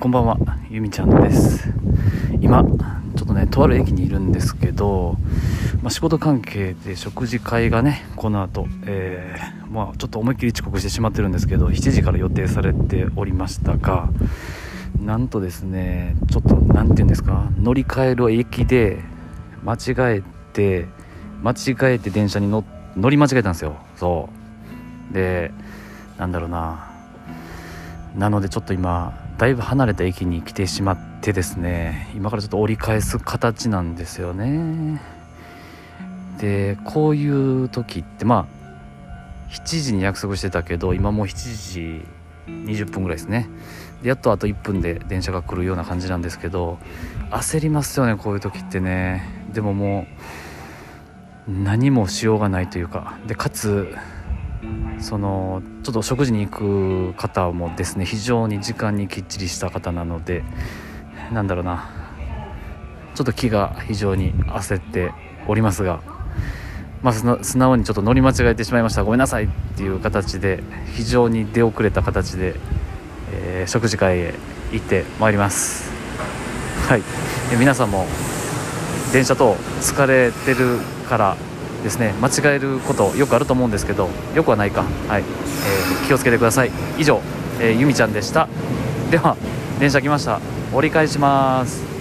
こんばんはゆみちゃんです。今ちょっとねとある駅にいるんですけど、まあ、仕事関係で食事会がねこの後、えー、まあ、ちょっと思いっきり遅刻してしまってるんですけど7時から予定されておりましたがなんとですねちょっと何て言うんですか乗り換える駅で間違えて間違えて電車に乗乗り間違えたんですよ。そう。でなんだろうな。なのでちょっと今だいぶ離れた駅に来てしまってですね今からちょっと折り返す形なんですよね。でこういう時ってまあ7時に約束してたけど今もう7時20分ぐらいですね。でやっとあと1分で電車が来るような感じなんですけど焦りますよねこういう時ってね。でももう何もしようがないというか。でかつそのちょっと食事に行く方もですね非常に時間にきっちりした方なのでなんだろうな。ちょっと気が非常に焦っておりますが、まあ、素直にちょっと乗り間違えてしまいました。ごめんなさいっていう形で非常に出遅れた形で、えー、食事会へ行ってまいります。はい。皆さんも電車等疲れてるからですね。間違えることよくあると思うんですけどよくはないか、はい。えー、気をつけてください。以上、えー、ゆみちゃんでした。では電車来ました。折り返します。